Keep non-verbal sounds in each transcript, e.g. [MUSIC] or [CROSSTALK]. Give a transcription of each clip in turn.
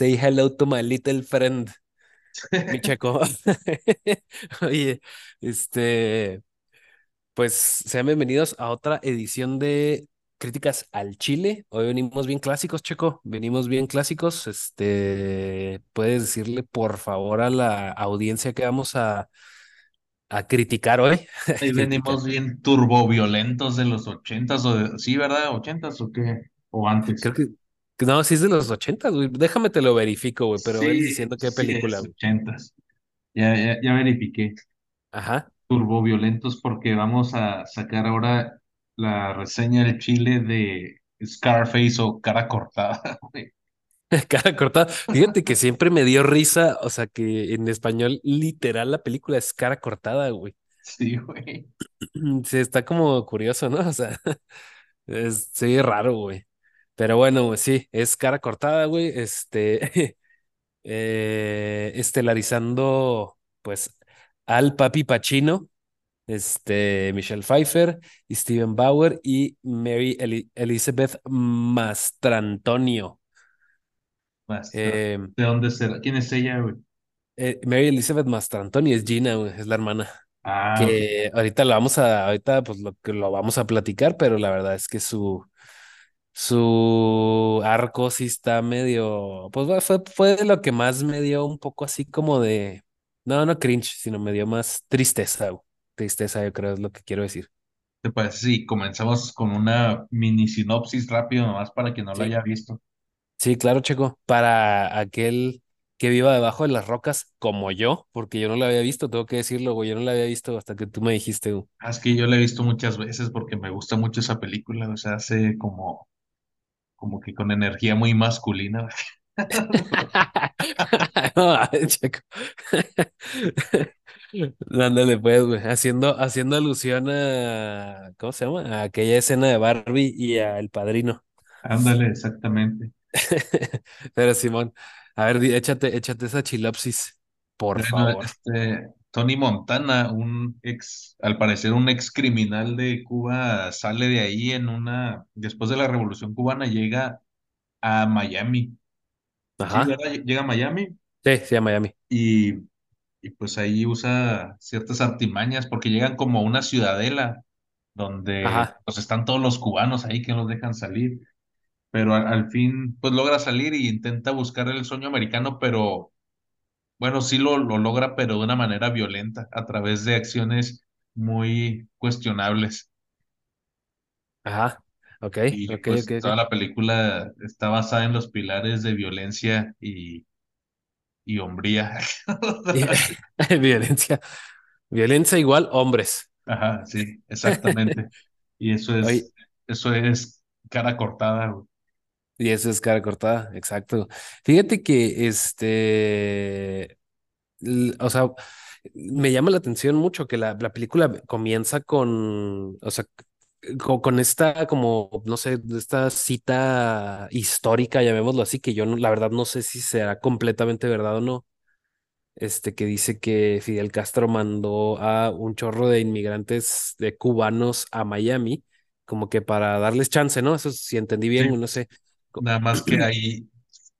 Say hello to my little friend, mi [LAUGHS] checo. [LAUGHS] Oye, este, pues sean bienvenidos a otra edición de Críticas al Chile. Hoy venimos bien clásicos, Checo. Venimos bien clásicos. Este, puedes decirle por favor a la audiencia que vamos a, a criticar hoy. [LAUGHS] Criticar. venimos bien turboviolentos de los ochentas o de, sí, ¿verdad? ¿Ochentas o qué? O antes. Creo que no, sí es de los ochentas, güey. Déjame te lo verifico, güey, pero Sí, diciendo qué sí película, es güey. ochentas. Ya, ya, ya verifiqué. Ajá. Turboviolentos porque vamos a sacar ahora la reseña del Chile de Scarface o Cara Cortada, [LAUGHS] güey. [LAUGHS] Cara cortada. Fíjate que siempre me dio risa, o sea, que en español literal la película es cara cortada, güey. Sí, güey. [CLEARS THROAT] Sí, está como curioso, ¿no? [LAUGHS] O sea, es, sí, raro, güey. Pero bueno, sí, es cara cortada, güey. Este, [LAUGHS] eh, estelarizando, pues, al Papi Pacino, este, Michelle Pfeiffer, Steven Bauer y Mary Eli- Elizabeth Mastrantonio. Basta. Eh, ¿De dónde será? ¿Quién es ella, güey? Eh, Mary Elizabeth Mastrantonio es Gina, güey, es la hermana. Ah. Que ahorita lo vamos a, ahorita pues lo que lo vamos a platicar, pero la verdad es que su, su arco sí está medio, pues fue, fue de lo que más me dio un poco así como de, no, no cringe, sino me dio más tristeza. Tristeza, yo creo es lo que quiero decir. ¿Te parece si comenzamos con una mini sinopsis rápido nomás para quien no Sí. haya visto? Sí, claro, Checo. Para aquel que viva debajo de las rocas como yo, porque yo no la había visto, tengo que decirlo, güey, yo no la había visto hasta que tú me dijiste, güey. Ah, Es que yo la he visto muchas veces porque me gusta mucho esa película, o sea, hace como, como que con energía muy masculina. [LAUGHS] [LAUGHS] Ándale, pues, güey, haciendo, haciendo alusión a, ¿cómo se llama? A aquella escena de Barbie y a El Padrino. Ándale, exactamente. [LAUGHS] Pero Simón, a ver, échate, échate esa chilopsis, por Bueno, favor. este, Tony Montana, un ex, al parecer un ex criminal de Cuba, sale de ahí en una, después de la Revolución Cubana, llega a Miami. Ajá. Llega a Miami Sí, sí, a Miami. y, y pues ahí usa ciertas artimañas porque llegan como a una ciudadela donde Ajá, pues están todos los cubanos ahí que no los dejan salir, pero al, al fin pues logra salir y intenta buscar el sueño americano, pero bueno, sí lo, lo logra, pero de una manera violenta, a través de acciones muy cuestionables. ajá. Ok, Y ok, ok, pues toda ok. la película está basada en los pilares de violencia y, y hombría. [LAUGHS] [LAUGHS] Violencia. Violencia igual hombres. Ajá, sí, [LAUGHS] exactamente. Y eso Oye, es, eso es cara cortada, güey. Y eso es cara cortada, exacto. Fíjate que este, o sea, me llama la atención mucho que la, la película comienza con, o sea, co- con, esta como, no sé, esta cita histórica, llamémoslo así, que yo no- la verdad no sé si será completamente verdad o no este, que dice que Fidel Castro mandó a un chorro de inmigrantes de cubanos a Miami, como que para darles chance, ¿no? Eso si entendí Sí, bien, no sé. Nada más que ahí,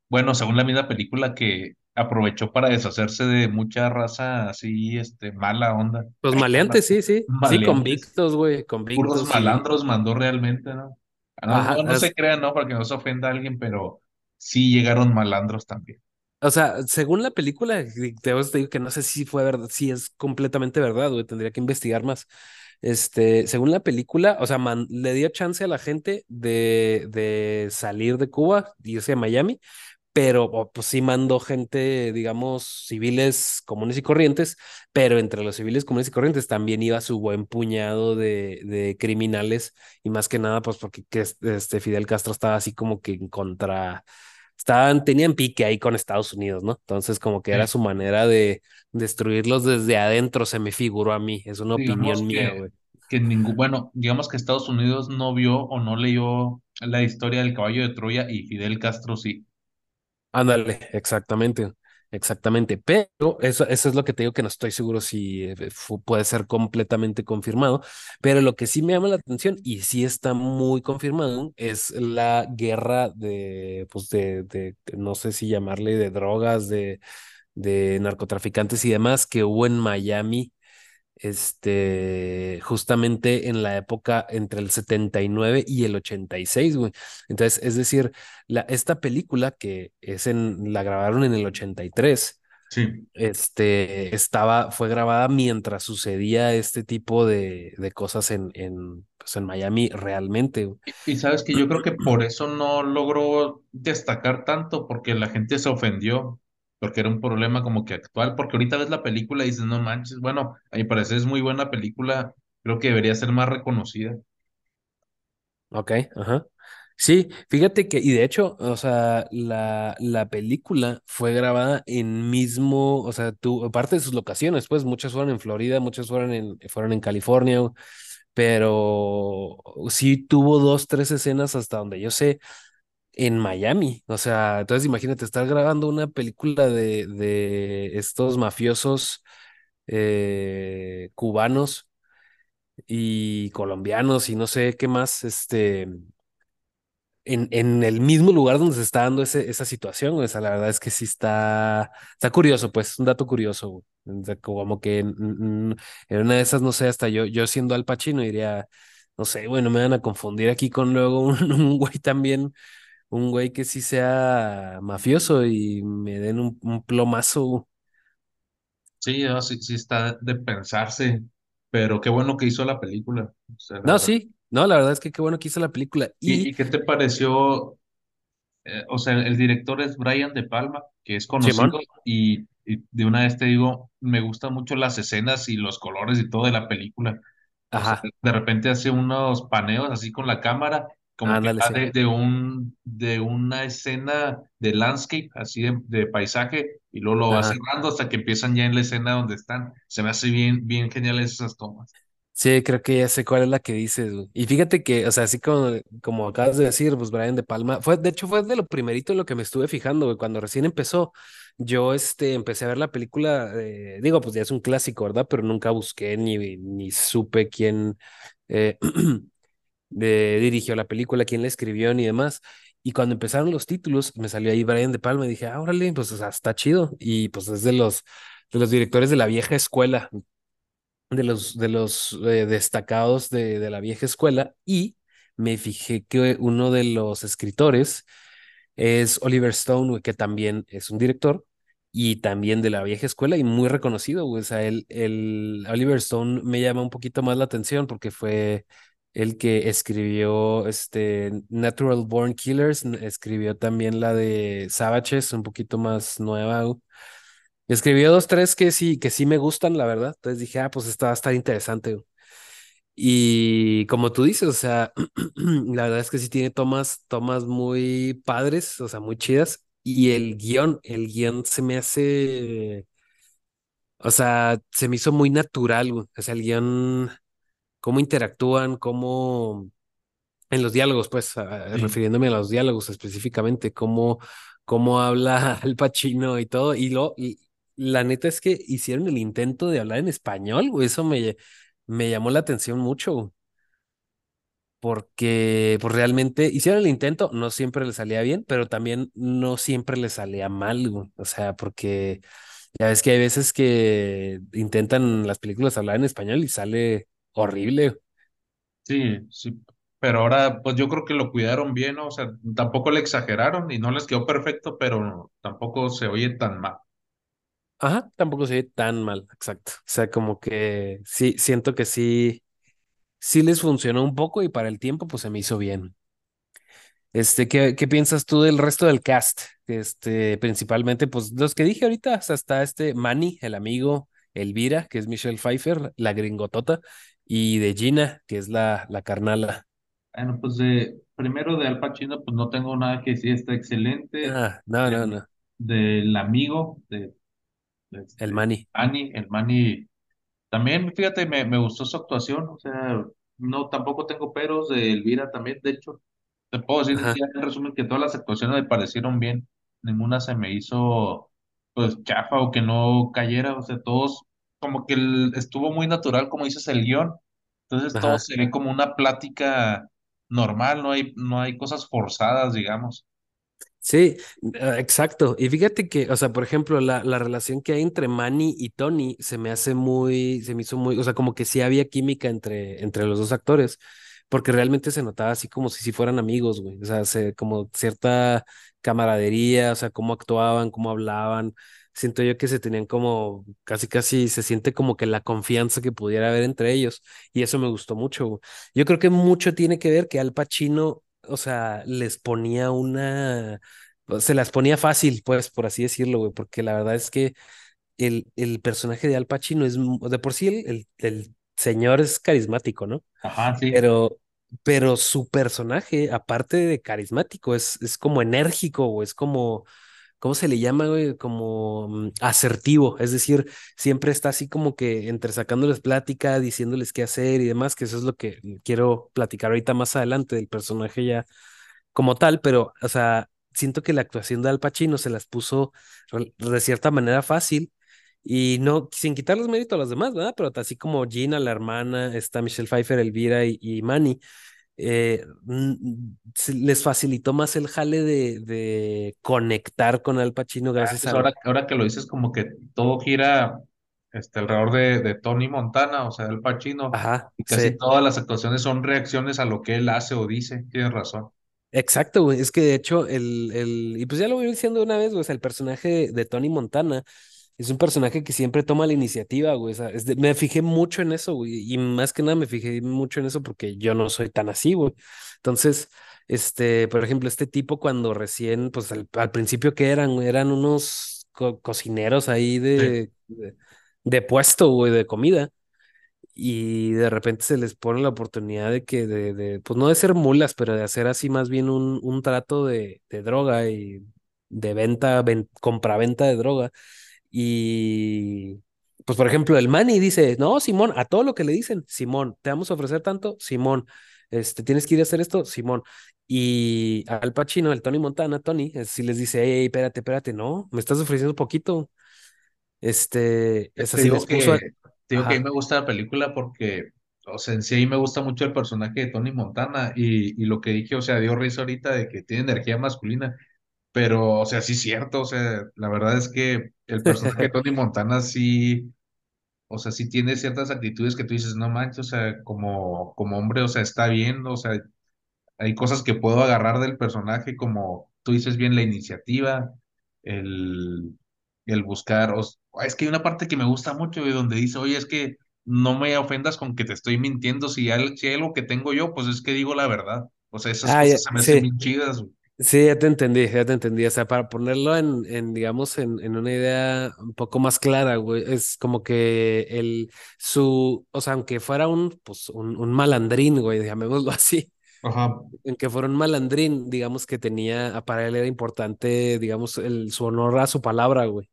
bueno, según la misma película que aprovechó para deshacerse de mucha raza así, este, mala onda, Los maleantes, sí, sí, sí, convictos, güey, puros convictos y, malandros mandó realmente, ¿no? Ah, No, ajá, no, no se crean, ¿no? Para que no se ofenda a alguien, pero sí llegaron malandros también. o sea, según la película, te digo que no sé si fue verdad, si es completamente verdad, güey, tendría que investigar más. Este, según la película, o sea, le dio chance a la gente de, de salir de Cuba, irse a Miami, pero pues sí mandó gente, digamos, civiles comunes y corrientes, pero entre los civiles comunes y corrientes también iba su buen puñado de, de criminales y más que nada, pues porque que es- este Fidel Castro estaba así como que en contra, estaban, tenían pique ahí con Estados Unidos, ¿no? Entonces como que era su manera de destruirlos desde adentro, se me figuró a mí, es una digamos opinión mía, que, güey. que ningún, bueno, digamos que Estados Unidos no vio o no leyó la historia del caballo de Troya y Fidel Castro sí. Ándale, exactamente. Exactamente, pero eso, eso es lo que te digo que no estoy seguro si eh, puede ser completamente confirmado, pero lo que sí me llama la atención y sí está muy confirmado es la guerra de, pues de, de no sé si llamarle de drogas, de, de narcotraficantes y demás que hubo en Miami este, justamente en la época entre el 79 y el 86, güey. Entonces, es decir, la, esta película que es en, la grabaron en el 83, Sí. este, estaba, fue grabada mientras sucedía este tipo de, de cosas en, en, pues en Miami realmente. güey. Y, y sabes que yo creo que por eso no logró destacar tanto, porque la gente se ofendió, porque era un problema como que actual, porque ahorita ves la película y dices, no manches, bueno, a mi parecer es muy buena película, creo que debería ser más reconocida. Ok, ajá. Sí, fíjate que, y de hecho, o sea, la, la película fue grabada en mismo, o sea, tú, aparte de sus locaciones, pues muchas fueron en Florida, muchas fueron en, fueron en California, pero sí tuvo dos, tres escenas hasta donde yo sé en Miami. O sea, entonces imagínate estar grabando una película de, de estos mafiosos eh, cubanos y colombianos y no sé qué más, este en, en el mismo lugar donde se está dando ese, esa situación, o sea, la verdad es que sí está, está curioso, pues, un dato curioso, como que en, una de esas, no sé, hasta yo, yo siendo Al Pacino diría, no sé, güey, no me van a confundir aquí con luego un [LAUGHS] güey también, un güey que sí sea mafioso y me den un, un plomazo. Sí, no, sí, sí está de pensarse, pero qué bueno que hizo la película, o sea, la No, verdad. sí, no, la verdad es que qué bueno que hizo la película. ¿Y, qué te pareció eh, o sea, el director es Brian De Palma, que es conocido y, y de una vez te digo, me gustan mucho las escenas y los colores y todo de la película. O sea, ajá, de repente hace unos paneos así con la cámara, como que ándale, va sí. de, de un, de una escena de landscape, así de, de paisaje, y luego lo va cerrando hasta que empiezan ya en la escena donde están. Se me hace bien, bien geniales esas tomas. Sí, creo que ya sé cuál es la que dices, güey. Y fíjate que, o sea, así como, como acabas de decir, pues Brian De Palma, fue, de hecho fue de lo primerito en lo que me estuve fijando, güey, cuando recién empezó, yo, este, empecé a ver la película, eh, digo, pues ya es un clásico, ¿verdad? Pero nunca busqué ni, ni supe quién eh, [CLEARS THROAT] de- dirigió la película, quién la escribió ni demás. Y cuando empezaron los títulos, me salió ahí Brian De Palma y dije, ah, órale, pues, o sea, está chido. Y pues es de los, de los directores de la vieja escuela de los, de los eh, destacados de, de la vieja escuela y me fijé que uno de los escritores es Oliver Stone, que también es un director y también de la vieja escuela y muy reconocido. O sea, el Oliver Stone me llama un poquito más la atención porque fue el que escribió este Natural Born Killers, escribió también la de Savages, un poquito más nueva, güey. Escribió dos, tres que sí, que sí me gustan, la verdad. Entonces dije, ah, pues esta va a estar interesante. güey. Y como tú dices, o sea, [CLEARS THROAT] la verdad es que sí tiene tomas, tomas muy padres, o sea, muy chidas. Y el guion, el guion se me hace, o sea, se me hizo muy natural. O sea, el guion, cómo interactúan, cómo en los diálogos, pues, a- Sí. refiriéndome a los diálogos específicamente, cómo, cómo habla [LAUGHS] Al Pacino y todo. Y lo, y la neta es que hicieron el intento de hablar en español, güey. Eso me, me llamó la atención mucho, porque pues, realmente hicieron el intento, no siempre le salía bien, pero también no siempre le salía mal, güey. O sea, porque ya ves que hay veces que intentan las películas hablar en español y sale horrible. Sí, sí, pero ahora pues yo creo que lo cuidaron bien, ¿no? O sea, tampoco le exageraron y no les quedó perfecto, pero tampoco se oye tan mal. Ajá, tampoco se ve tan mal, exacto. O sea, como que sí, siento que sí, sí les funcionó un poco y para el tiempo, pues se me hizo bien. Este, ¿qué, qué piensas tú del resto del cast? Este, principalmente, pues los que dije ahorita, o sea, está este Manny, el amigo, Elvira, que es Michelle Pfeiffer, la gringotota, y de Gina, que es la, la carnala. Bueno, pues de, primero de Al Pacino, pues no tengo nada que decir, está excelente. Ah, no, no, no, del amigo, de, de el este, Manny. Manny, el Manny, también, fíjate, me, me gustó su actuación, o sea, no, tampoco tengo peros de Elvira también, de hecho, te puedo decir Ajá, en resumen que todas las actuaciones me parecieron bien, ninguna se me hizo pues chafa o que no cayera, o sea, todos como que el- estuvo muy natural, como dices, el guion, entonces todo se ve como una plática normal, no hay, no hay cosas forzadas, digamos. Sí, eh, exacto. Y fíjate que, o sea, por ejemplo, la, la relación que hay entre Manny y Tony se me hace muy, se me hizo muy, o sea, como que sí había química entre, entre los dos actores, porque realmente se notaba así como si, si fueran amigos, güey. O sea, se, como cierta camaradería, o sea, cómo actuaban, cómo hablaban. Siento yo que se tenían como, casi, casi se siente como que la confianza que pudiera haber entre ellos. Y eso me gustó mucho. Yo creo que mucho tiene que ver que Al Pacino o sea, les ponía una, se las ponía fácil, pues, por así decirlo, güey, porque la verdad es que el, el personaje de Al Pacino es, de por sí el, el, el señor es carismático, ¿no? Ajá, sí. Pero, pero su personaje, aparte de carismático, es, es como enérgico, o es como, ¿cómo se le llama, güey? Como mm, asertivo, es decir, siempre está así como que entre sacándoles plática, diciéndoles qué hacer y demás, que eso es lo que quiero platicar ahorita más adelante del personaje ya como tal, pero, o sea, siento que la actuación de Al Pacino se las puso de cierta manera fácil y no, sin quitarles mérito a los demás, ¿verdad? Pero así como Gina, la hermana, está Michelle Pfeiffer, Elvira y, y Manny, eh, les facilitó más el jale de, de conectar con Al Pacino Ah, gracias pues a ahora, ahora que lo dices, como que todo gira este, alrededor de, de Tony Montana, o sea, el Pacino, Ajá, y casi sí. todas las actuaciones son reacciones a lo que él hace o dice, tienes razón. Exacto, güey. Es que de hecho, el, el, y pues ya lo voy diciendo una vez, güey, o sea, el personaje de, de Tony Montana es un personaje que siempre toma la iniciativa, güey. O sea, es de- me fijé mucho en eso, güey. Y más que nada me fijé mucho en eso porque yo no soy tan así, güey. Entonces, este, por ejemplo, este tipo cuando recién, pues al, al principio que eran, eran unos co- cocineros ahí Sí. de, de, puesto, güey, de comida y de repente se les pone la oportunidad de que, de, de, pues no de ser mulas, pero de hacer así más bien un, un trato de, de droga y de venta, ven, compraventa de droga. Y pues por ejemplo, el Manny dice, no, Simón, a todo lo que le dicen, Simón, te vamos a ofrecer tanto, Simón, este, tienes que ir a hacer esto, Simón. Y al Pacino, el Tony Montana, Tony, si les dice, hey, espérate, espérate, no, me estás ofreciendo poquito. Este, es Te así, digo les puso, que, a- te digo que a mí me gusta la película porque, o sea, en sí ahí me gusta mucho el personaje de Tony Montana y, y lo que dije, o sea, dio risa ahorita de que tiene energía masculina, pero, o sea, sí es cierto, o sea, la verdad es que el personaje de [LAUGHS] Tony Montana sí, o sea, sí tiene ciertas actitudes que tú dices, no manches, o sea, como, como hombre, o sea, está bien, o sea, hay cosas que puedo agarrar del personaje, como tú dices bien, la iniciativa, el, el buscar. os- es que hay una parte que me gusta mucho de donde dice, oye, es que no me ofendas con que te estoy mintiendo. Si hay, si hay algo que tengo yo, pues es que digo la verdad. O sea, esas ah, cosas se me hacen sí. bien chidas. güey. Sí, ya te entendí, ya te entendí. O sea, para ponerlo en, en digamos, en, en una idea un poco más clara, güey, es como que el, su, o sea, aunque fuera un, pues, un, un malandrín, güey, llamémoslo [LAUGHS] así, Ajá. en que fuera un malandrín, digamos que tenía, para él era importante, digamos, el, su honor a su palabra, güey.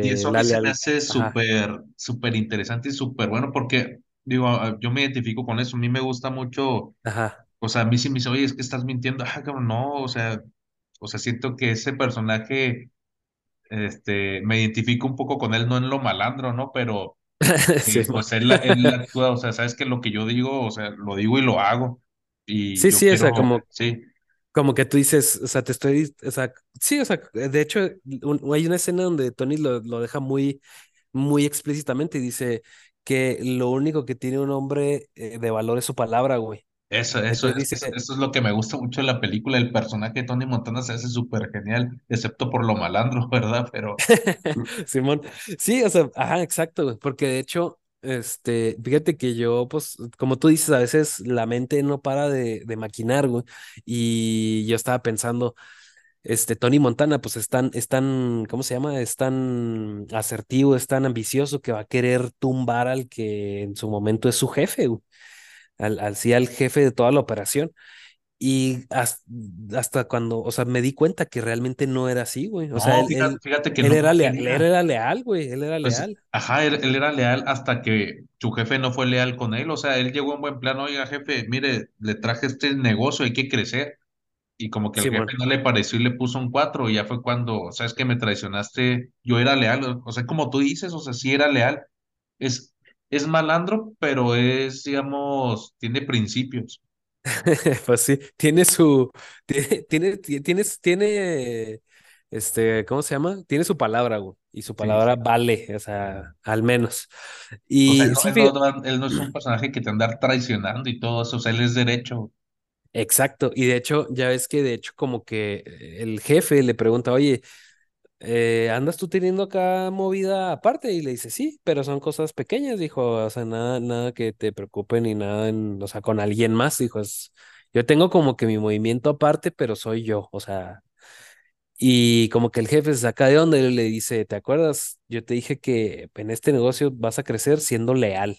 Y Este, eso a mí la se me hace súper, súper interesante y súper bueno porque, digo, ah, yo me identifico con eso. A mí me gusta mucho, ajá. O sea, a mí sí me dice, oye, es que estás mintiendo. Ah, cabrón, no, o sea, o sea, siento que ese personaje este, me identifico un poco con él, no en lo malandro, ¿no? Pero [LAUGHS] Sí, eh, pues él, él [LAUGHS] actúa, o sea, sabes que lo que yo digo, o sea, lo digo y lo hago. Y sí, yo sí, o sea, quiero, como sí, Como que tú dices, o sea, te estoy, o sea, sí, o sea, de hecho, un- hay una escena donde Tony lo, lo deja muy, muy explícitamente y dice que lo único que tiene un hombre eh, de valor es su palabra, güey. Eso, eso es, eso, dice, eso es lo que me gusta mucho de la película. El personaje de Tony Montana se hace súper genial, excepto por lo malandro, [LAUGHS] ¿verdad? Pero, [LAUGHS] Simón, sí, o sea, ajá, exacto, güey, porque de hecho, este, fíjate que yo, pues, como tú dices, a veces la mente no para de, de maquinar, güey, y yo estaba pensando, Este Tony Montana, pues es tan, es tan, ¿cómo se llama? Es tan asertivo, es tan ambicioso que va a querer tumbar al que en su momento es su jefe, güey, al, al sí, al jefe de toda la operación. Y hasta, hasta cuando, o sea, me di cuenta que realmente no era así, güey. O sea, él, fíjate, él, fíjate que él no lo era leal, él era leal, güey, él era Pues, leal. ajá, él, él era leal hasta que su jefe no fue leal con él. O sea, él llegó en buen plan, oiga, jefe, mire, le traje este negocio, hay que crecer. y como que el jefe no le pareció y le puso un 4 y ya fue cuando, sabes que me traicionaste, yo era leal, o sea, como tú dices, o sea, sí era leal, es, es malandro, pero es, digamos, tiene principios. [LAUGHS] Pues sí, tiene su, tiene, tiene, tiene, este, ¿cómo se llama? Tiene su palabra, güey, y su Sí, sí. palabra vale, o sea, al menos. O sea, Y no, sí, él no, él no es un [CLEARS THROAT] personaje que te anda traicionando y todo eso, o sea, él es derecho. exacto, y de hecho, ya ves que de hecho como que el jefe le pregunta, oye, eh, ¿andas tú teniendo acá movida aparte? Y le dice, sí, pero son cosas pequeñas, dijo, o sea, nada, nada que te preocupe ni nada, o sea, con alguien más, dijo, yo tengo como que mi movimiento aparte, pero soy yo, o sea, y como que el jefe se saca de onda y le dice, ¿te acuerdas? Yo te dije que en este negocio vas a crecer siendo leal.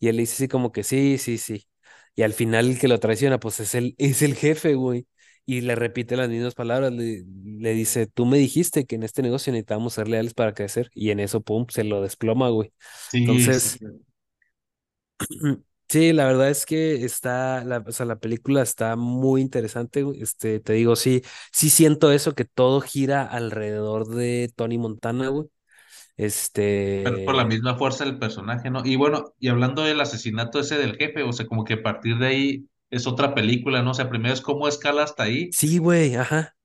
Y él le dice así como que sí, sí, sí. Y al final el que lo traiciona, pues es el, es el jefe, güey. Y le repite las mismas palabras, le, le dice, tú me dijiste que en este negocio necesitábamos ser leales para crecer. Y en eso, pum, se lo desploma, güey. Sí, sí. Entonces, sí, [CLEARS THROAT] la verdad es que está, la, o sea, la película está muy interesante, güey. Este, te digo, sí, sí siento eso, que todo gira alrededor de Tony Montana, güey. Pero por la Este, misma fuerza del personaje, ¿no? Y bueno, y hablando del asesinato ese del jefe, o sea, como que a partir de ahí es otra película, ¿no? O sea, primero es cómo escala hasta ahí sí, güey, ajá.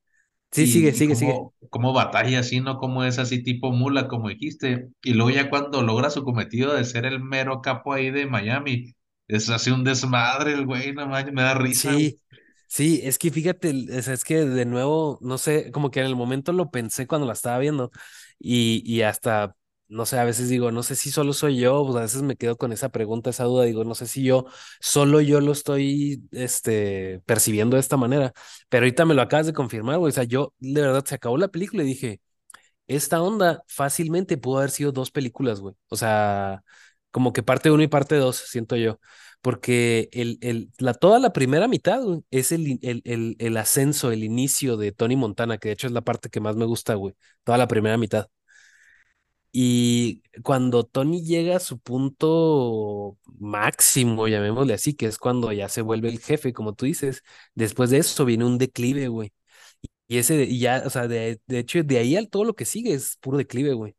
Sí, sigue, y, sigue, sigue. cómo, cómo batalla así, ¿no? Cómo es así tipo mula, como dijiste. Y luego ya cuando logra su cometido de ser el mero capo ahí de Miami, es así un desmadre el güey, no manches, me da risa. Sí, sí, es que fíjate, sea, es que de nuevo, no sé, como que en el momento lo pensé cuando la estaba viendo y, y hasta, no sé, a veces digo, no sé si solo soy yo, pues a veces me quedo con esa pregunta, esa duda, digo, no sé si yo, solo yo lo estoy, este, percibiendo de esta manera, pero ahorita me lo acabas de confirmar, güey, o sea, yo de verdad se acabó la película y dije, esta onda fácilmente pudo haber sido dos películas, güey. O sea, como que parte uno y parte dos, siento yo. Porque el, el, la, toda la primera mitad, es el, el, el, el ascenso, el inicio de Tony Montana, que de hecho es la parte que más me gusta, güey. Toda la primera mitad. Y cuando Tony llega a su punto máximo, llamémosle así, que es cuando ya se vuelve el jefe, como tú dices, después de eso viene un declive, güey. Y ese, y ya, o sea, de, de hecho, de ahí al todo lo que sigue es puro declive, güey.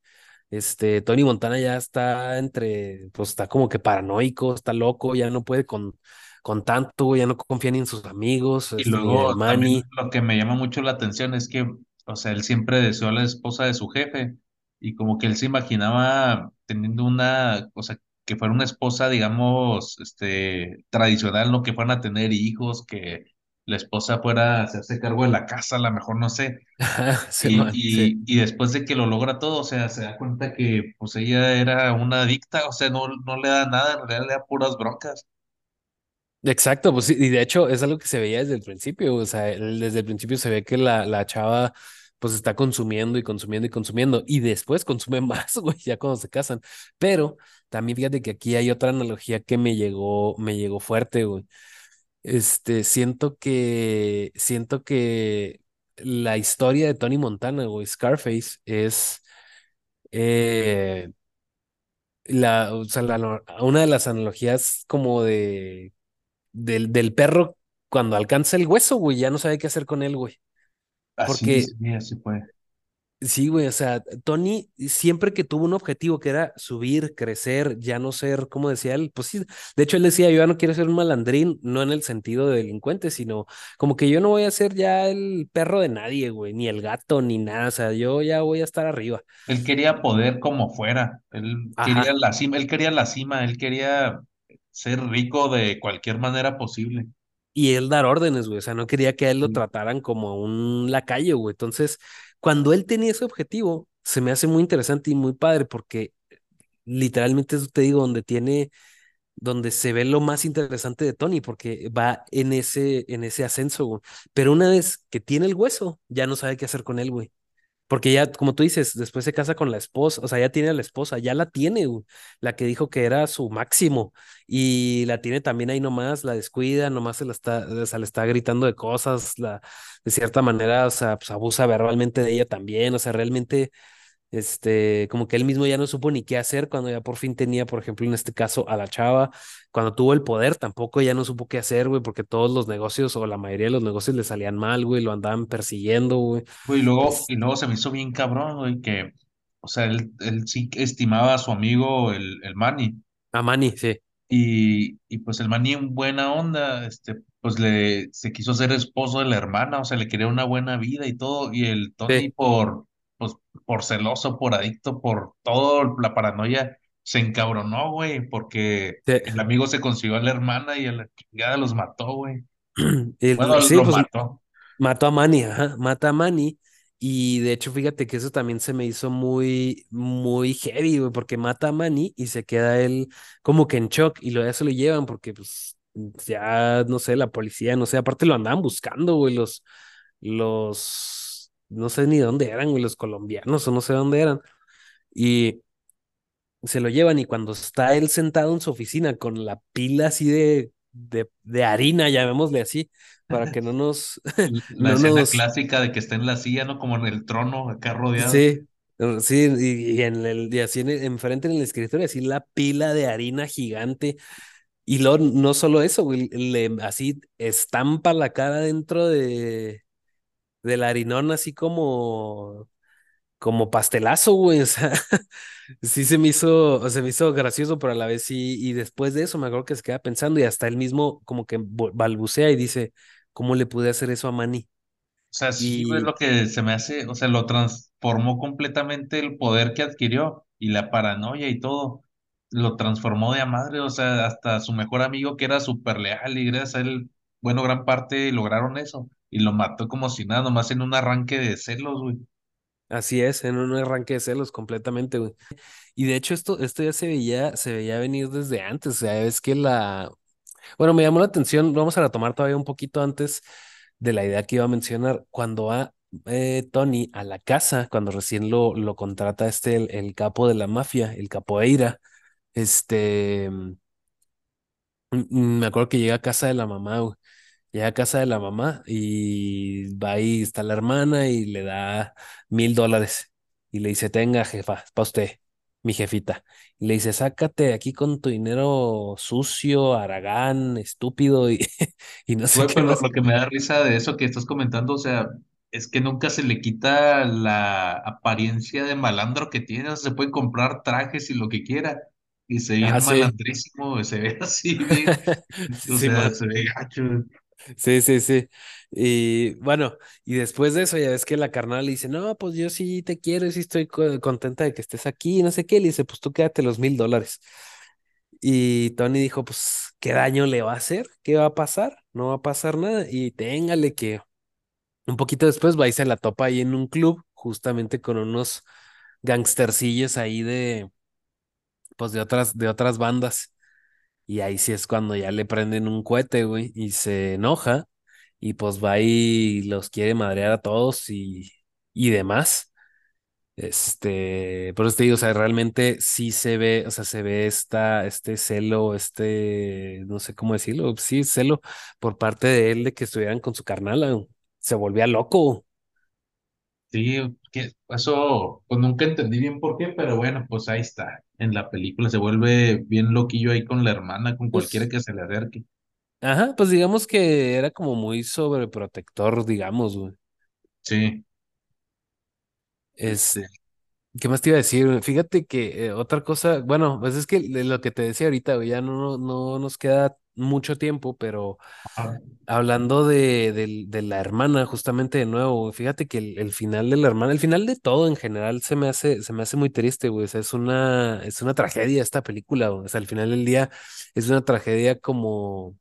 Este, Tony Montana ya está entre, pues está como que paranoico, está loco, ya no puede con, con tanto, ya no confía ni en sus amigos, Y este, luego lo que me llama mucho la atención es que, o sea, él siempre deseó a la esposa de su jefe y como que él se imaginaba teniendo una, o sea, que fuera una esposa, digamos, este, tradicional, no que fueran a tener hijos, que la esposa fuera a hacerse cargo de la casa, a lo mejor no sé. [LAUGHS] Sí, Y, man, sí. y, después de que lo logra todo, o sea, se da cuenta que pues ella era una adicta, o sea, no, no le da nada, en realidad le da puras broncas. Exacto, pues y de hecho es algo que se veía desde el principio, o sea, desde el principio se ve que la, la chava pues está consumiendo y consumiendo y consumiendo y después consume [LAUGHS] más, güey, ya cuando se casan. Pero también fíjate que aquí hay otra analogía que me llegó, me llegó fuerte, güey. Este, siento que, siento que la historia de Tony Montana, güey, Scarface, es eh, la, o sea, la- una de las analogías como de del, del perro cuando alcanza el hueso, güey, ya no sabe qué hacer con él, güey. Así, Porque sí, así fue. sí, güey, o sea, Tony siempre que tuvo un objetivo que era subir, crecer, ya no ser, como decía él, pues sí, de hecho él decía, yo ya no quiero ser un malandrín, no en el sentido de delincuente, sino como que yo no voy a ser ya el perro de nadie, güey, ni el gato, ni nada, o sea, yo ya voy a estar arriba. Él quería poder como fuera, él quería la cima, él quería la cima, él quería ser rico de cualquier manera posible. Y él dar órdenes, güey. O sea, no quería que a él lo trataran como a un lacayo, güey. Entonces, cuando él tenía ese objetivo, se me hace muy interesante y muy padre porque literalmente eso te digo, donde tiene, donde se ve lo más interesante de Tony, porque va en ese, en ese ascenso, güey. Pero una vez que tiene el hueso, ya no sabe qué hacer con él, güey. Porque ya, como tú dices, después se casa con la esposa, o sea, ya tiene a la esposa, ya la tiene, la que dijo que era su máximo, y la tiene también ahí nomás, la descuida, nomás se la está, o sea, le está gritando de cosas, la, de cierta manera, o sea, pues abusa verbalmente de ella también, o sea, realmente Este, como que él mismo ya no supo ni qué hacer cuando ya por fin tenía, por ejemplo, en este caso, a la chava, cuando tuvo el poder, tampoco ya no supo qué hacer, güey, porque todos los negocios o la mayoría de los negocios le salían mal, güey, lo andaban persiguiendo, güey. Y luego, Es y luego se me hizo bien cabrón, güey, que, o sea, él, él sí estimaba a su amigo el, el Manny. a Manny, sí, Y, y pues el Manny en buena onda, este, pues le se quiso ser esposo de la hermana, o sea, le quería una buena vida y todo, y el Tony sí, por, pues, por celoso, por adicto, por todo la paranoia, se encabronó, güey, porque sí. el amigo se consiguió a la hermana y a la chingada los mató, güey. [CLEARS THROAT] Bueno, El- sí, lo pues mató. Mató a Manny, ajá, mata a Manny. Y de hecho, fíjate que eso también se me hizo muy, muy heavy, güey, porque mata a Manny y se queda él como que en shock y lo, ya se lo llevan porque, pues, ya, no sé, la policía, no sé, aparte lo andaban buscando, güey, los, los, no sé ni dónde eran, güey, los colombianos o no sé dónde eran. Y se lo llevan y cuando está él sentado en su oficina con la pila así de, de, de harina, llamémosle así, para que no nos, [LAUGHS] La no escena nos clásica de que está en la silla, ¿no? Como en el trono, acá rodeado. Sí, eh, sí, y, y en el, y así en el- enfrente en el escritorio, así la pila de harina gigante. Y luego no solo eso, güey, le así estampa la cara dentro de del harinón, así como, como pastelazo, güey. O sea, [LAUGHS] sí se me hizo, se me hizo gracioso, pero a la vez sí. Y después de eso me acuerdo que se queda pensando y hasta él mismo como que balbucea y dice, ¿cómo le pude hacer eso a Manny? O sea, sí, es lo que se me hace, o sea, lo transformó completamente el poder que adquirió y la paranoia y todo, lo transformó de a madre, o sea, hasta su mejor amigo que era súper leal y gracias a él, bueno, gran parte lograron eso y lo mató como si nada, nomás en un arranque de celos, güey. así es, en un arranque de celos completamente, güey. Y de hecho esto, esto ya se veía, se veía venir desde antes, o sea, es que la... Bueno, me llamó la atención, vamos a retomar todavía un poquito antes de la idea que iba a mencionar, cuando va eh, Tony a la casa, cuando recién lo, lo contrata este, el, el capo de la mafia, el capoeira, este, mm, mm, me acuerdo que llega a casa de la mamá, güey. Llega a casa de la mamá y va ahí, está la hermana y le da mil dólares. Y le dice, tenga, jefa, para usted, mi jefita. Y le dice, sácate aquí con tu dinero sucio, aragán, estúpido y, [LAUGHS] y no sé qué pero lo, más. lo que me da risa de eso que estás comentando, o sea, es que nunca se le quita la apariencia de malandro que tiene, o sea, se puede comprar trajes y lo que quiera, y se ve Ah, sí. malandrísimo, se ve [LAUGHS] así [LAUGHS] o Sí, sea, man. se ve gacho. Sí, sí, sí. Y bueno, y después de eso, ya ves que la carnal le dice, no, pues yo sí te quiero y sí estoy co- contenta de que estés aquí, no sé qué. Le dice, pues tú quédate los mil dólares. Y Tony dijo, pues, ¿qué daño le va a hacer? ¿Qué va a pasar? No va a pasar nada. Y téngale que un poquito después va y se la topa ahí en un club, justamente con unos gangstercillos ahí de, pues, de otras, de otras bandas. Y ahí sí es cuando ya le prenden un cohete, güey, y se enoja y pues va y los quiere madrear a todos y, y demás. Este, por eso te digo, o sea, realmente sí se ve, o sea, se ve esta, este celo, este, no sé cómo decirlo, sí, celo por parte de él de que estuvieran con su carnala. Se volvía loco. Sí, que eso, pues nunca entendí bien por qué, pero bueno, pues ahí está, en la película se vuelve bien loquillo ahí con la hermana, con cualquiera Pues, que se le acerque. ajá, pues digamos que era como muy sobreprotector, digamos, güey. Sí, Es, este, ¿Qué más te iba a decir? Fíjate que eh, otra cosa, bueno, pues es que lo que te decía ahorita, güey, ya no, no, no nos queda mucho tiempo, pero hablando de, del- de la hermana, justamente de nuevo, fíjate que el, el final de la hermana, el final de todo en general se me hace, se me hace muy triste, güey. O sea, es una, es una tragedia esta película, güey. O sea, al final del día es una tragedia como,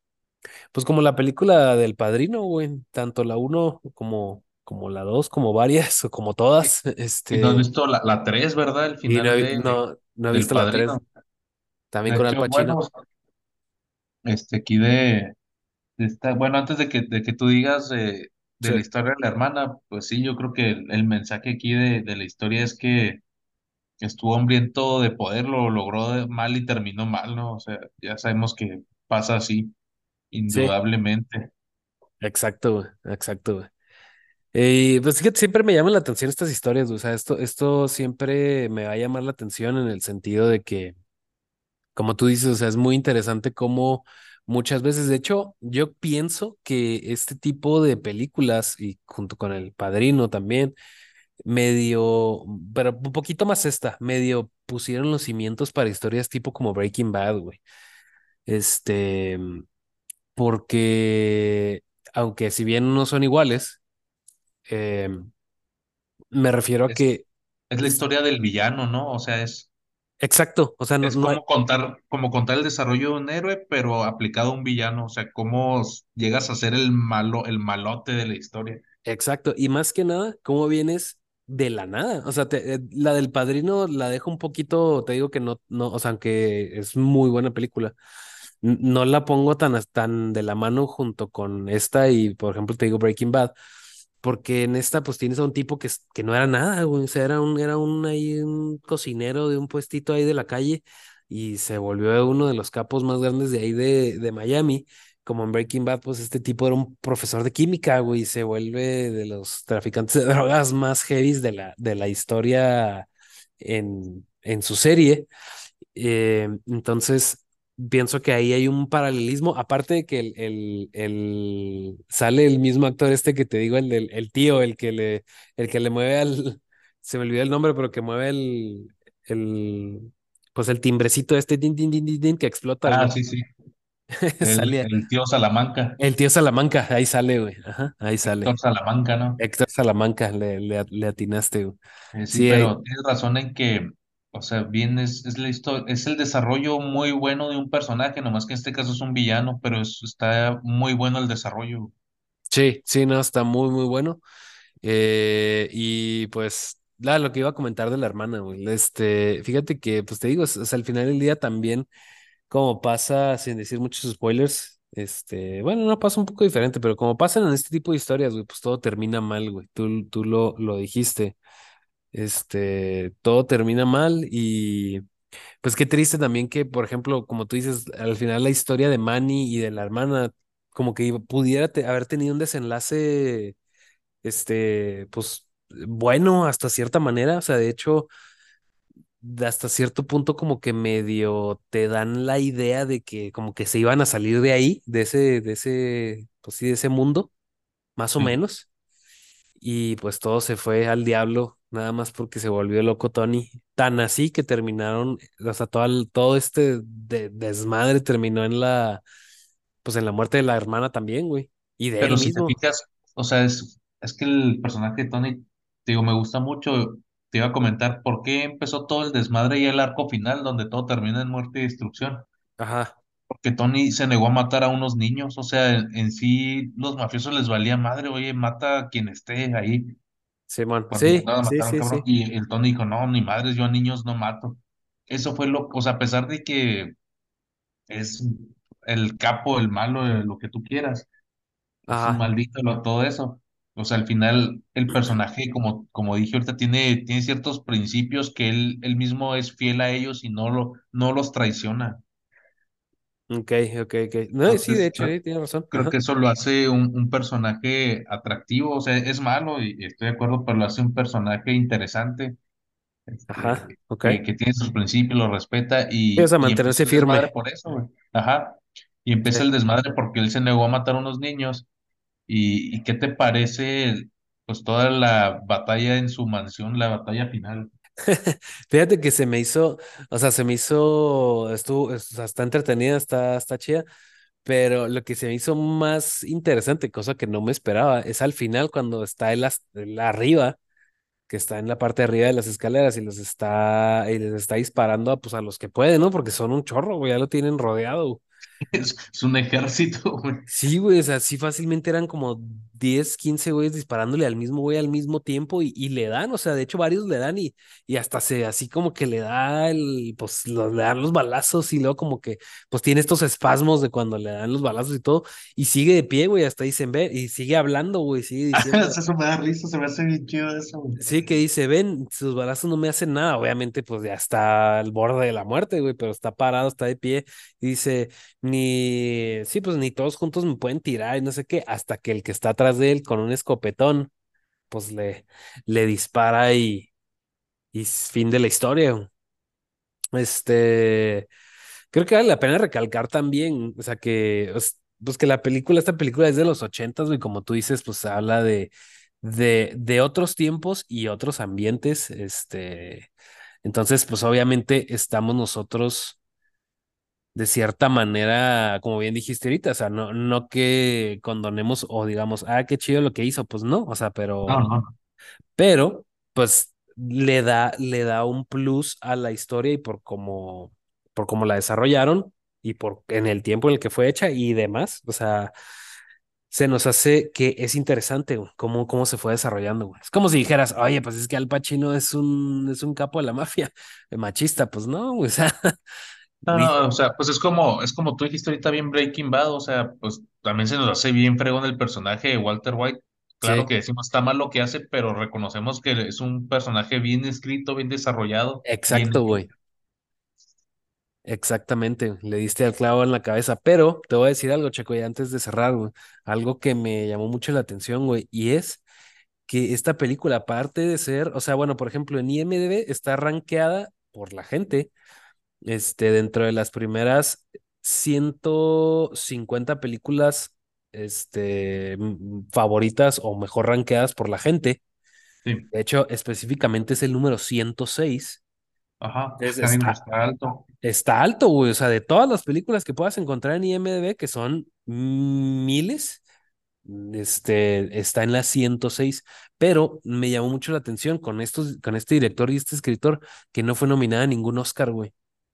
pues como la película del Padrino, güey. Tanto la uno como, como la dos, como varias, [LAUGHS] o como todas, y no has este. visto la, la 3, ¿verdad? El Y no, final de, no, no he visto la tres también De con Al Pacino. bueno, este aquí de, de esta, bueno, antes de que, de que tú digas de, de Sí, la historia de la hermana, pues sí, yo creo que el, el mensaje aquí de, de la historia es que estuvo hambriento de poder, lo logró de- mal y terminó mal, ¿no? O sea, ya sabemos que pasa así, sí, indudablemente. exacto, güey, exacto, güey. Eh, pues fíjate, siempre me llaman la atención estas historias, güey, o sea, esto, esto siempre me va a llamar la atención en el sentido de que, como tú dices, o sea, es muy interesante cómo muchas veces, de hecho, yo pienso que este tipo de películas, y junto con El Padrino también, medio, pero un poquito más esta, medio pusieron los cimientos para historias tipo como Breaking Bad, güey. Este, porque, aunque si bien no son iguales, eh, me refiero a Es, que es la historia del villano, ¿no? O sea, es, exacto, o sea, no, es no como contar, como contar el desarrollo de un héroe, pero aplicado a un villano. O sea, cómo llegas a ser el malo, el malote de la historia. exacto, y más que nada, cómo vienes de la nada, o sea, te- eh, la del Padrino la dejo un poquito, te digo que no, no, o sea, aunque es muy buena película, no la pongo tan, tan de la mano junto con esta y, por ejemplo, te digo Breaking Bad, porque en esta pues tienes a un tipo que, que no era nada, güey, o sea, era un, era un, ahí, un cocinero de un puestito ahí de la calle y se volvió uno de los capos más grandes de ahí de, de Miami. Como en Breaking Bad, pues este tipo era un profesor de química, güey, y se vuelve de los traficantes de [LAUGHS] drogas más heavies de la, de la historia en, en su serie. Eh, entonces, pienso que ahí hay un paralelismo, aparte de que el, el, el- sale el mismo actor este que te digo, el del el tío, el que le, el que le mueve al, [LAUGHS] se me olvidó el nombre, pero que mueve el, el, pues el timbrecito este, tin, tin, tin, tin, que explota, Ah, sí, sí. [LAUGHS] El, tío Salamanca, el tío Salamanca, ahí sale, güey. Ajá, ahí sale. Héctor Salamanca, ¿no? Héctor Salamanca, le, le, le atinaste, güey. Eh, sí, pero tienes razón en que, o sea, bien es, es la histo- es el desarrollo muy bueno de un personaje, nomás que en este caso es un villano, pero es- está muy bueno el desarrollo. sí, sí, no, está muy, muy bueno. Eh, y pues, la, lo que iba a comentar de la hermana, güey. Este, fíjate que, pues te digo, es al final del día también, como pasa, sin decir muchos spoilers, este, bueno, no pasa un poco diferente, pero como pasan en este tipo de historias, güey, pues todo termina mal, güey. Tú, tú lo, lo dijiste. Este, todo termina mal y pues qué triste también que, por ejemplo, como tú dices, al final la historia de Manny y de la hermana, como que pudiera te- haber tenido un desenlace este, pues bueno, hasta cierta manera, o sea, de hecho, hasta cierto punto como que medio te dan la idea de que como que se iban a salir de ahí, de ese, de ese, pues sí, de ese mundo, más o Sí. menos, y pues todo se fue al diablo, nada más porque se volvió loco Tony, tan así que terminaron, o sea, todo, el- todo este de- desmadre terminó en la, pues en la muerte de la hermana también, güey, y de él Pero si te mismo. fijas, o sea, es, es que el personaje de Tony, te digo, me gusta mucho. Te iba a comentar por qué empezó todo el desmadre y el arco final, donde todo termina en muerte y destrucción. Ajá, Porque Tony se negó a matar a unos niños, o sea, en, en sí los mafiosos les valía madre, oye, mata a quien esté ahí. Simón, cuando sí, a sí, sí, sí. y el Tony dijo, no, ni madres, yo a niños no mato. Eso fue lo, o sea, a pesar de que es el capo, el malo, eh, lo que tú quieras, es un maldito, lo- todo eso. O sea, al final el personaje, como, como dije ahorita, tiene, tiene ciertos principios que él, él mismo es fiel a ellos y no, lo, no los traiciona. Ok, ok, ok. No, sí, de hecho, creo, sí, tiene razón. creo Ajá, que eso lo hace un, un personaje atractivo, o sea, es malo y estoy de acuerdo, pero lo hace un personaje interesante ajá, este, ok. que, que tiene sus principios, los respeta y, y empezó mantenerse firme. por eso, güey. Ajá. Y empieza Sí. el desmadre porque él se negó a matar a unos niños. ¿Y, y qué te parece, pues, toda la batalla en su mansión, la batalla final? [LAUGHS] Fíjate que se me hizo, o sea, se me hizo, estuvo, está entretenida, está, está chida, pero lo que se me hizo más interesante, cosa que no me esperaba, es al final cuando está él arriba, que está en la parte de arriba de las escaleras y los está, y les está disparando a, pues, a los que pueden, ¿no? Porque son un chorro, güey, ya lo tienen rodeado. [LAUGHS] Es, es un ejército, güey. Sí, güey, o sea, sí fácilmente eran como 10, 15 güeyes disparándole al mismo güey al mismo tiempo y, y le dan, o sea, de hecho varios le dan y, y hasta se, así como que le da el, pues lo- le dan los balazos y luego como que, pues tiene estos espasmos de cuando le dan los balazos y todo y sigue de pie, güey, hasta dicen, ve, y sigue hablando, güey, sigue [LAUGHS] diciendo, Eso me da risa, se me hace bien chido eso, güey. sí, que dice, ven, sus balazos no me hacen nada, obviamente pues ya está al borde de la muerte, güey, pero está parado, está de pie y dice ni, sí, pues ni todos juntos me pueden tirar y no sé qué, hasta que el que está atrás de él con un escopetón pues le, le dispara y, y fin de la historia. Este, creo que vale la pena recalcar también, o sea, que, os- pues que la película, esta película es de los ochentas, güey, como tú dices, pues habla de, de, de otros tiempos y otros ambientes, este, entonces, pues obviamente estamos nosotros de cierta manera, como bien dijiste ahorita, o sea, no, no que condonemos o digamos, ah, qué chido lo que hizo, pues no, o sea, pero, pero, pues le da, le da un plus a la historia y por cómo, por cómo la desarrollaron y por en el tiempo en el que fue hecha y demás, o sea, se nos hace que es interesante güey, cómo, cómo se fue desarrollando, güey. Es como si dijeras, oye, pues es que Al Pacino es un, es un capo de la mafia, machista, pues no, güey, o sea, [LAUGHS] No, o sea, pues es como, es como tú dijiste ahorita bien Breaking Bad, o sea, pues también se nos hace bien fregón el personaje de Walter White. Claro sí. que decimos está mal lo que hace, pero reconocemos que es un personaje bien escrito, bien desarrollado, Exacto, güey. Exactamente, le diste al clavo en la cabeza, pero te voy a decir algo, Checo, y antes de cerrar, güey, algo que me llamó mucho la atención, güey, y es que esta película, aparte de ser, o sea, bueno, por ejemplo, en IMDb está rankeada por la gente, este, dentro de las primeras 150 películas, este, favoritas o mejor rankeadas por la gente. Sí, De hecho, específicamente es el número 106. ajá, está, está alto. Está alto, güey. O sea, de todas las películas que puedas encontrar en IMDb, que son miles, este, está en la 106. Pero me llamó mucho la atención con estos, con este director y este escritor que no fue nominada a ningún Oscar, güey.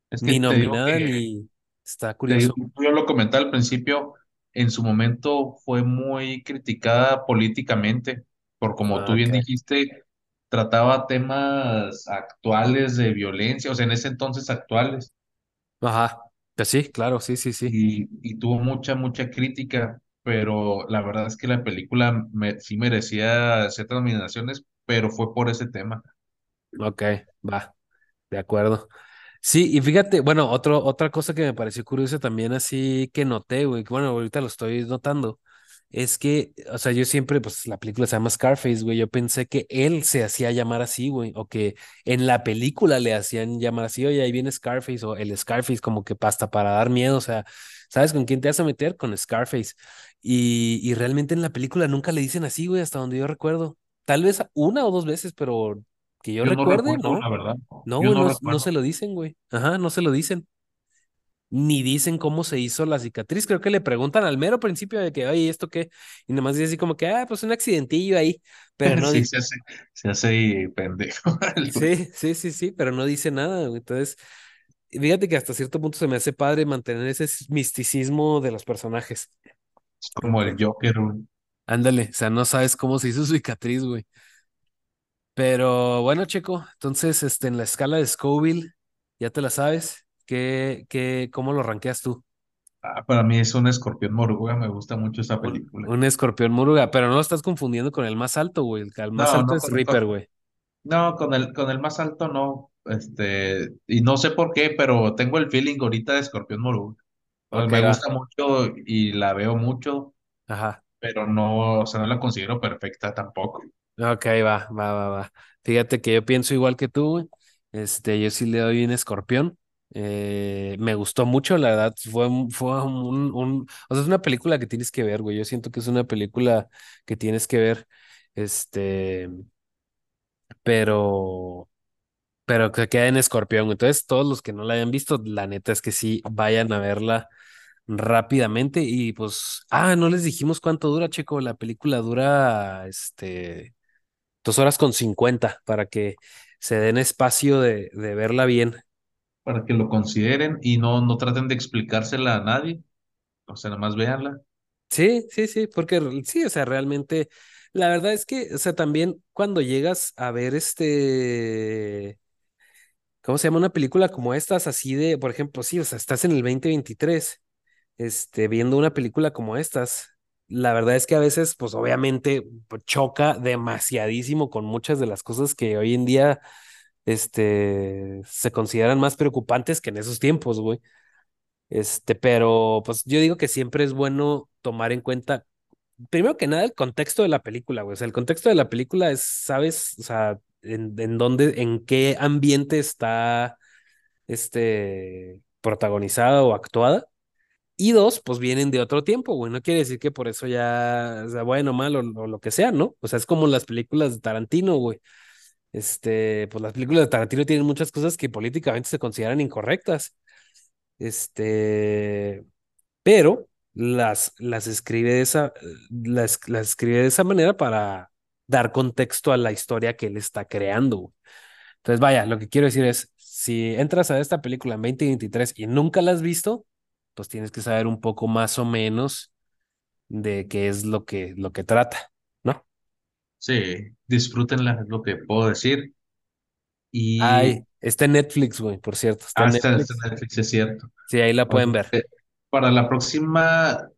Es que Ni nominada que, ni. Está curioso. yo lo comenté al principio, en su momento fue muy criticada políticamente, por como tú Ah, bien Ok. dijiste, trataba temas actuales de violencia, o sea, en ese entonces actuales. Ajá. Pues sí, claro, sí, sí, sí. y, y tuvo mucha, mucha crítica, pero la verdad es que la película me- sí merecía ciertas nominaciones, pero fue por ese tema. Ok, va, de acuerdo. Sí, y fíjate, bueno, otro, otra cosa que me pareció curiosa también así que noté, güey, que bueno, ahorita lo estoy notando, es que, o sea, yo siempre, pues la película se llama Scarface, güey, yo pensé que él se hacía llamar así, güey, o que en la película le hacían llamar así, oye, ahí viene Scarface, o el Scarface, como que pasta para dar miedo, o sea, ¿sabes con quién te vas a meter? Con Scarface. Y, y realmente en la película nunca le dicen así, güey, hasta donde yo recuerdo. Tal vez una o dos veces, pero que yo Yo no recuerde, recuerdo, no. la verdad, No, güey, no no, no se lo dicen, güey. Ajá, no se lo dicen. Ni dicen cómo se hizo la cicatriz. Creo que le preguntan al mero principio de que, oye, ¿esto qué? Y nomás dice así como que, ah, pues un accidentillo ahí. Pero [LAUGHS] no, Sí, di- se hace, se hace pendejo. [LAUGHS] sí, sí, sí, sí, pero no dice nada. güey. Entonces, fíjate que hasta cierto punto se me hace padre mantener ese misticismo de los personajes. Es como el Joker, güey. ándale, o sea, no sabes cómo se hizo su cicatriz, güey. Pero bueno, Checo, entonces, este, en la escala de Scoville, ya te la sabes. ¿Qué, qué, cómo lo rankeas tú? Ah, para mí es un escorpión moruga, me gusta mucho esa Un, película. un escorpión muruga, pero no lo estás confundiendo con el más alto, güey. El, más No, alto no es Reaper, güey. no, con el, con el más alto no. Este, y no sé por qué, pero tengo el feeling ahorita de escorpión moruga. Pues me va. gusta mucho y la veo mucho, Ajá. pero no, o sea, no la considero perfecta tampoco. Ok, va, va, va, va. Fíjate que yo pienso igual que tú, güey. Este, yo sí le doy un escorpión. Eh, me gustó mucho, la verdad. Fue, un- fue un, un- o sea, es una película que tienes que ver, güey. Yo siento que es una película que tienes que ver. Este, pero, pero que queda en escorpión. Entonces, todos los que no la hayan visto, la neta es que sí, vayan a verla rápidamente y pues, ah, no les dijimos cuánto dura, Checo. La película dura, este, dos horas con cincuenta para que se den espacio de, de verla bien. Para que lo consideren y no, no traten de explicársela a nadie, o sea, nada más véanla. Sí, sí, sí, porque sí, o sea, realmente, la verdad es que, o sea, también cuando llegas a ver este, ¿cómo se llama? Una película como estas, así de, por ejemplo, sí, o sea, estás en el 2023 este, viendo una película como estas. La verdad es que a veces, pues obviamente, pues, choca demasiadísimo con muchas de las cosas que hoy en día, este, se consideran más preocupantes que en esos tiempos, güey. Este, pero pues yo digo que siempre es bueno tomar en cuenta primero que nada, el contexto de la película, güey. O sea, el contexto de la película es, ¿sabes? O sea, en, en dónde, en qué ambiente está este protagonizada o actuada. Y dos, pues vienen de otro tiempo, güey. No quiere decir que por eso ya sea bueno, malo o lo que sea, ¿no? O sea, es como las películas de Tarantino, güey. Este, pues las películas de Tarantino tienen muchas cosas que políticamente se consideran incorrectas. Este, pero las, las escribe de esa, las, las escribe de esa manera para dar contexto a la historia que él está creando. Entonces, vaya, lo que quiero decir es, si entras a esta película en 2023 y nunca la has visto, pues tienes que saber un poco más o menos de qué es lo que, lo que trata, ¿no? Sí, disfrútenla, es lo que puedo decir. Y Ay, está en Netflix, güey, por cierto, está en hasta, hasta Netflix. Netflix es cierto. Sí, ahí la pueden ver. Para la próxima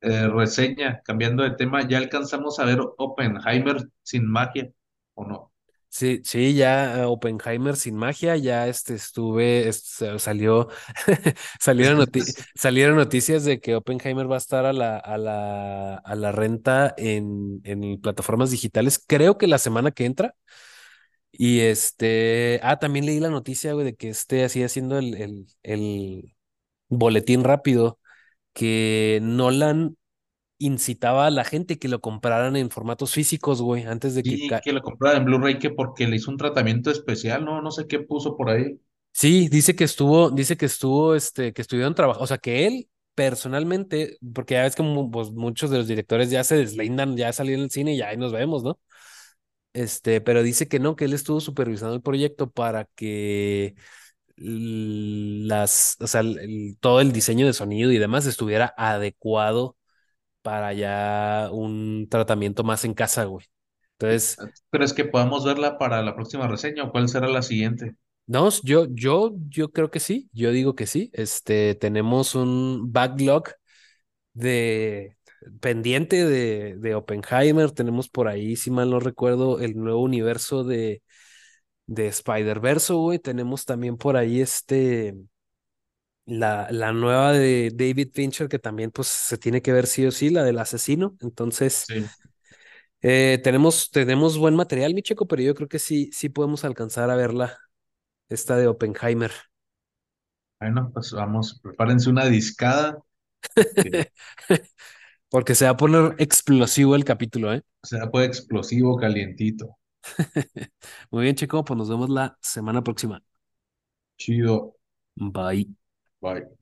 eh, reseña, cambiando de tema, ¿ya alcanzamos a ver Oppenheimer sin magia o no? Sí, sí, ya Oppenheimer sin magia, ya este estuve, este, salió, [LAUGHS] salieron, noti- [LAUGHS] salieron noticias de que Oppenheimer va a estar a la, a la, a la renta en, en plataformas digitales, creo que la semana que entra. Y este, ah, también leí la noticia, güey, de que esté así haciendo el, el, el boletín rápido, que Nolan incitaba a la gente que lo compraran en formatos físicos, güey, antes de que... Que lo compraba en Blu-ray que porque le hizo un tratamiento especial, no, no sé qué puso por ahí. Sí, dice que estuvo, dice que estuvo, este, que estuvieron trabajando, o sea, que él personalmente, porque ya ves que pues, muchos de los directores ya se deslindan, ya salieron en el cine y ya ahí nos vemos, ¿no? Este, pero dice que no, que él estuvo supervisando el proyecto para que las, o sea, el- todo el diseño de sonido y demás estuviera adecuado para ya un tratamiento más en casa, güey. Entonces, ¿Crees que podamos verla para la próxima reseña o cuál será la siguiente? no, yo, yo, yo creo que sí, yo digo que sí. Este, tenemos un backlog de pendiente de, de Oppenheimer, tenemos por ahí, si mal no recuerdo, el nuevo universo de, de Spider-Verse, güey. Tenemos también por ahí este la, la nueva de David Fincher, que también pues se tiene que ver sí o sí, la del asesino. Entonces, Sí. eh, tenemos, tenemos buen material, mi chico, pero yo creo que sí, sí podemos alcanzar a verla, esta de Oppenheimer. Bueno, pues vamos, prepárense una discada [LAUGHS] porque se va a poner explosivo el capítulo, ¿eh? será pues explosivo, calientito. [LAUGHS] Muy bien, chico, pues nos vemos la semana próxima. Chido. Bye. Bye.